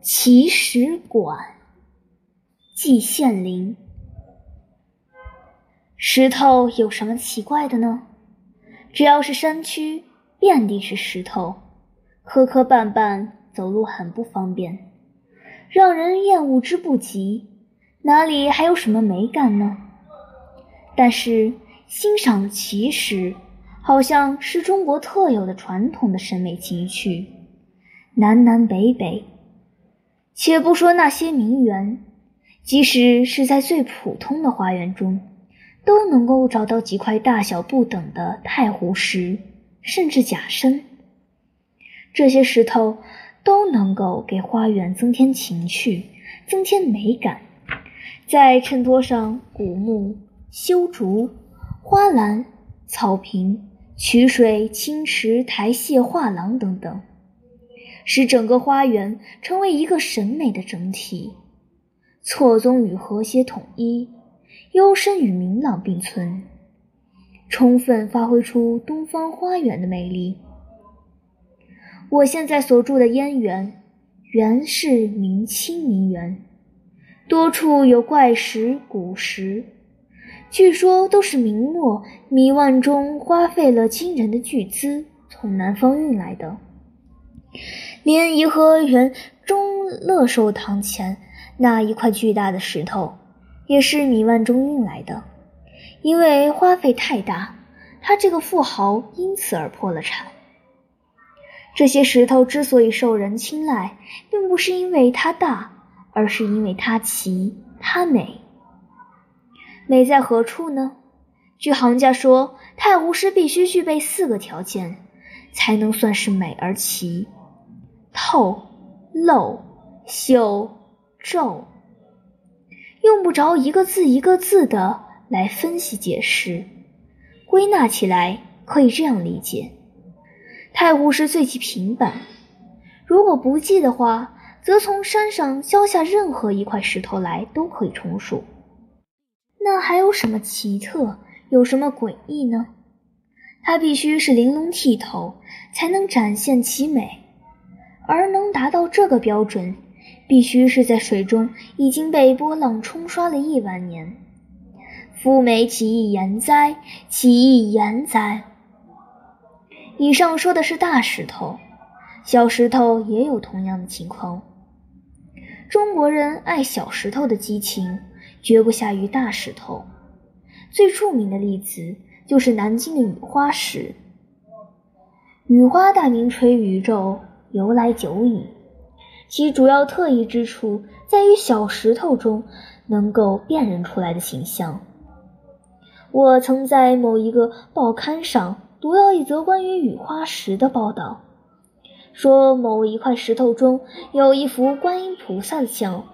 奇石馆，季羡林。石头有什么奇怪的呢？只要是山区，遍地是石头，磕磕绊绊，走路很不方便，让人厌恶之不及。哪里还有什么美感呢？但是欣赏奇石，好像是中国特有的传统的审美情趣。南南北北，且不说那些名园，即使是在最普通的花园中，都能够找到几块大小不等的太湖石，甚至假山。这些石头都能够给花园增添情趣，增添美感。在衬托上，古木、修竹、花篮、草坪、曲水、青池、台榭、画廊等等。使整个花园成为一个审美的整体，错综与和谐统一，幽深与明朗并存，充分发挥出东方花园的魅力。我现在所住的燕园，原是明清名园，多处有怪石、古石，据说都是明末米万中花费了惊人的巨资从南方运来的。连颐和园中乐寿堂前那一块巨大的石头，也是米万中运来的。因为花费太大，他这个富豪因此而破了产。这些石头之所以受人青睐，并不是因为它大，而是因为它奇、它美。美在何处呢？据行家说，太湖石必须具备四个条件，才能算是美而奇。透、漏、秀、皱，用不着一个字一个字的来分析解释，归纳起来可以这样理解：太湖石最其平板，如果不记的话，则从山上削下任何一块石头来都可以充数。那还有什么奇特，有什么诡异呢？它必须是玲珑剔透，才能展现其美。而能达到这个标准，必须是在水中已经被波浪冲刷了亿万年。夫美其亦言哉？其亦言哉？以上说的是大石头，小石头也有同样的情况。中国人爱小石头的激情，绝不下于大石头。最著名的例子就是南京的雨花石。雨花大名垂宇宙。由来久矣，其主要特异之处在于小石头中能够辨认出来的形象。我曾在某一个报刊上读到一则关于雨花石的报道，说某一块石头中有一幅观音菩萨的像，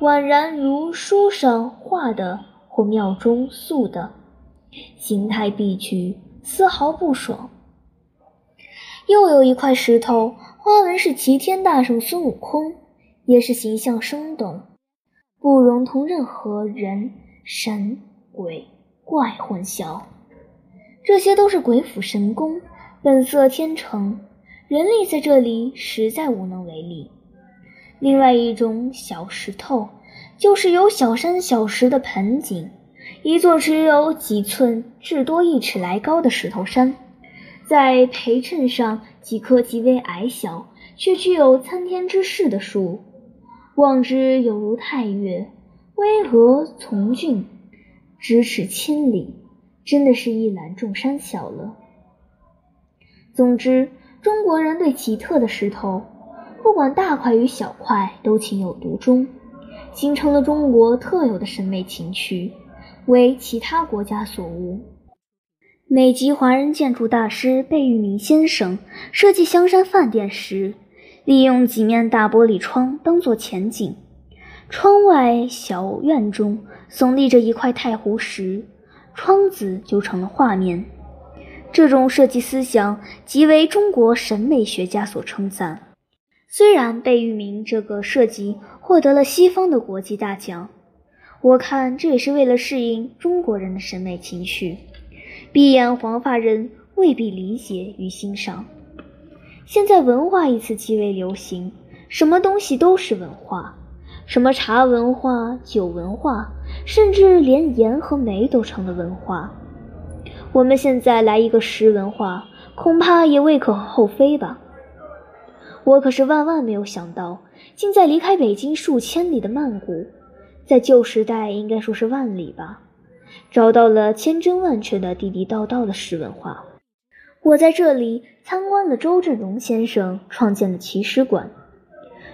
宛然如书上画的或庙中塑的，形态毕具，丝毫不爽。又有一块石头。花纹是齐天大圣孙悟空，也是形象生动，不容同任何人、神、鬼、怪混淆。这些都是鬼斧神工，本色天成，人力在这里实在无能为力。另外一种小石头，就是有小山小石的盆景，一座只有几寸至多一尺来高的石头山。在陪衬上几棵极为矮小却具有参天之势的树，望之犹如太岳，巍峨从峻，咫尺千里，真的是一览众山小了。总之，中国人对奇特的石头，不管大块与小块，都情有独钟，形成了中国特有的审美情趣，为其他国家所无。美籍华人建筑大师贝聿铭先生设计香山饭店时，利用几面大玻璃窗当做前景，窗外小院中耸立着一块太湖石，窗子就成了画面。这种设计思想极为中国审美学家所称赞。虽然贝聿铭这个设计获得了西方的国际大奖，我看这也是为了适应中国人的审美情绪。闭眼黄发人未必理解与欣赏。现在“文化”一词极为流行，什么东西都是文化，什么茶文化、酒文化，甚至连盐和煤都成了文化。我们现在来一个食文化，恐怕也未可厚非吧。我可是万万没有想到，竟在离开北京数千里的曼谷，在旧时代应该说是万里吧，找到了千真万确的地地道道的石文化。我在这里参观了周振荣先生创建的奇石馆。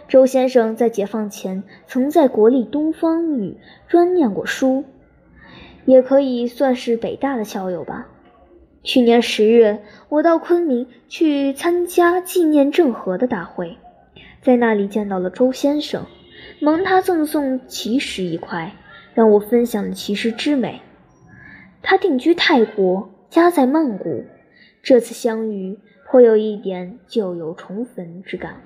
周先生在解放前曾在国立东方语专念过书。也可以算是北大的校友吧。去年十月，我到昆明去参加纪念郑和的大会，在那里见到了周先生，蒙他赠送奇石一块，让我分享了奇石之美。他定居泰国，家在曼谷，这次相遇颇有一点旧友重逢之感。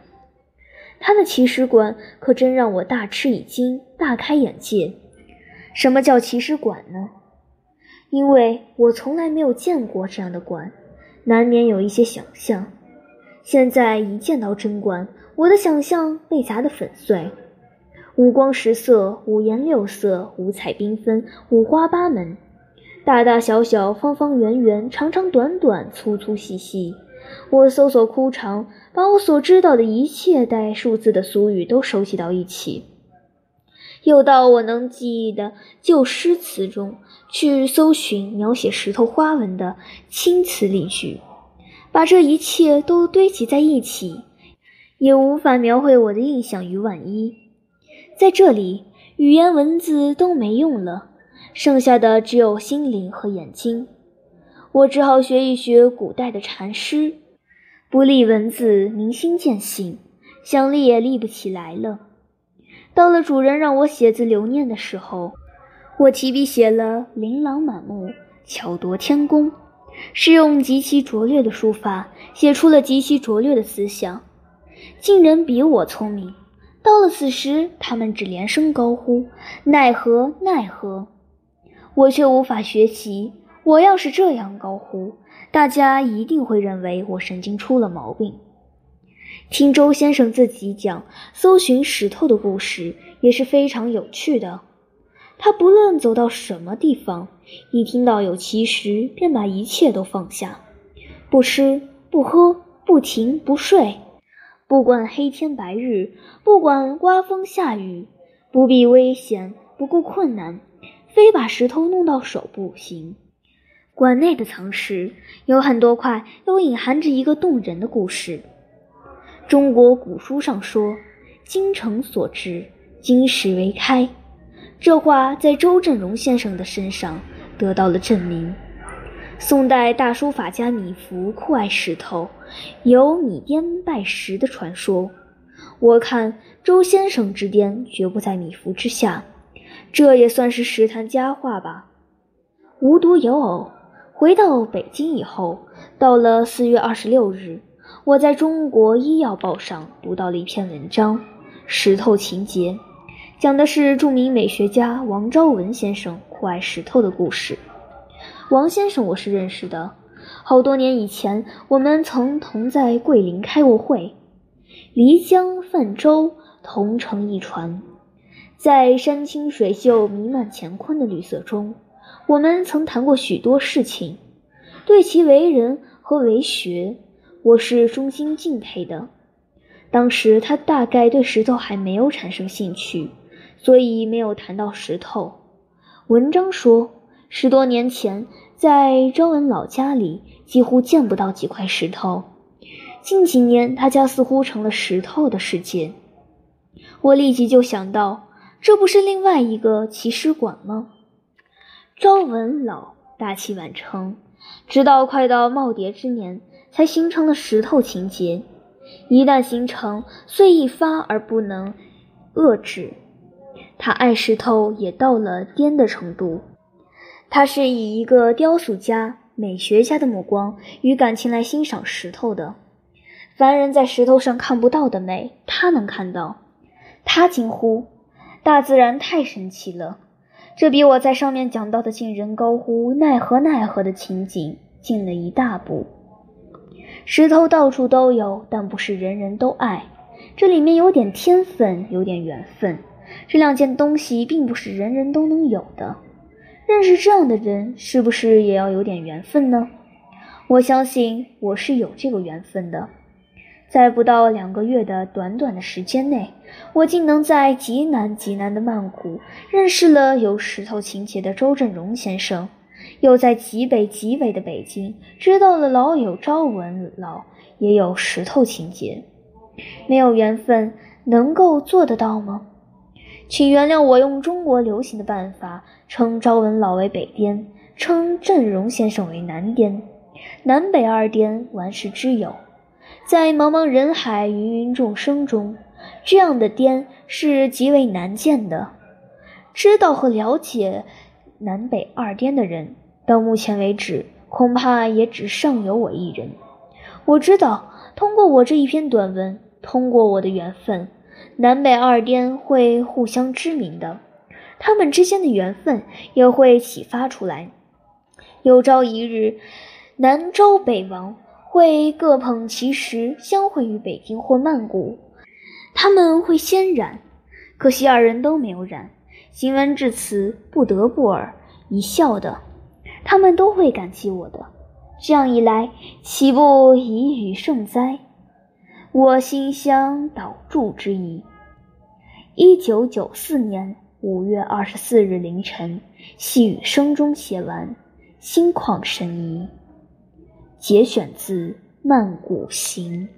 他的奇石馆可真让我大吃一惊，大开眼界。什么叫奇石馆呢？因为我从来没有见过这样的馆，难免有一些想象。现在一见到真馆，我的想象被砸得粉碎。五光十色、五颜六色、五彩缤纷、五花八门，大大小小、方方圆圆、长长短短、粗粗细细。我搜索枯肠，把我所知道的一切带数字的俗语都收集到一起。又到我能记忆的旧诗词中去搜寻描写石头花纹的青词丽句，把这一切都堆积在一起，也无法描绘我的印象与万一。在这里，语言文字都没用了，剩下的只有心灵和眼睛。我只好学一学古代的禅师，不立文字，明心见性，想立也立不起来了。到了主人让我写字留念的时候，我提笔写了“琳琅满目，巧夺天工”，是用极其拙劣的书法写出了极其拙劣的思想。竟人比我聪明，到了此时，他们只连声高呼：“奈何，奈何！”我却无法学习。我要是这样高呼，大家一定会认为我神经出了毛病。听周先生自己讲搜寻石头的故事也是非常有趣的。他不论走到什么地方，一听到有奇石，便把一切都放下，不吃不喝不停不睡，不管黑天白日，不管刮风下雨，不避危险，不顾困难，非把石头弄到手不行。馆内的藏石有很多块，都隐含着一个动人的故事。中国古书上说：“精诚所至，金石为开。”这话在周振荣先生的身上得到了证明。宋代大书法家米芾酷爱石头，有米颠拜石的传说。我看周先生之巅绝不在米芾之下，这也算是石谈佳话吧。无独有偶，回到北京以后，到了四月二十六日。我在中国医药报上读到了一篇文章《石头情节》，讲的是著名美学家王昭文先生酷爱石头的故事。王先生我是认识的，好多年以前，我们曾同在桂林开过会。漓江泛舟，同乘一船，在山清水秀、弥漫乾坤的绿色中，我们曾谈过许多事情，对其为人和为学。我是衷心敬佩的。当时他大概对石头还没有产生兴趣，所以没有谈到石头。文章说，十多年前在周文老家里几乎见不到几块石头，近几年他家似乎成了石头的世界。我立即就想到，这不是另外一个奇石馆吗？朝文老大器晚成，直到快到耄耋之年。才形成了石头情结，一旦形成，虽易发而不能遏制。他爱石头也到了癫的程度。他是以一个雕塑家、美学家的目光与感情来欣赏石头的。凡人在石头上看不到的美，他能看到。他惊呼：“大自然太神奇了！这比我在上面讲到的竟人高呼奈何奈何的情景近了一大步。”石头到处都有，但不是人人都爱。这里面有点天分，有点缘分。这两件东西并不是人人都能有的。认识这样的人，是不是也要有点缘分呢？我相信我是有这个缘分的。在不到两个月的短短的时间内，我竟能在极南极南的曼谷认识了有石头情节的周振荣先生，又在极北极北的北京知道了老友朝文老也有石头情节。没有缘分能够做得到吗？请原谅我用中国流行的办法称朝文老为北颠，称振荣先生为南颠，南北二颠，玩世之友。在茫茫人海、芸芸众生中，这样的颠是极为难见的。知道和了解南北二颠的人，到目前为止恐怕也只尚有我一人。我知道，通过我这一篇短文，通过我的缘分，南北二颠会互相知名的，他们之间的缘分也会启发出来。有朝一日，南周北王。会各捧其时，相会于北京或曼谷。他们会先染，可惜二人都没有染。行文至此，不得不尔一笑的，他们都会感激我的。这样一来，岂不以语胜哉？我心相导助之意。一九九四年五月二十四日凌晨，细雨声中写完，心旷神怡。节选自《曼谷行》。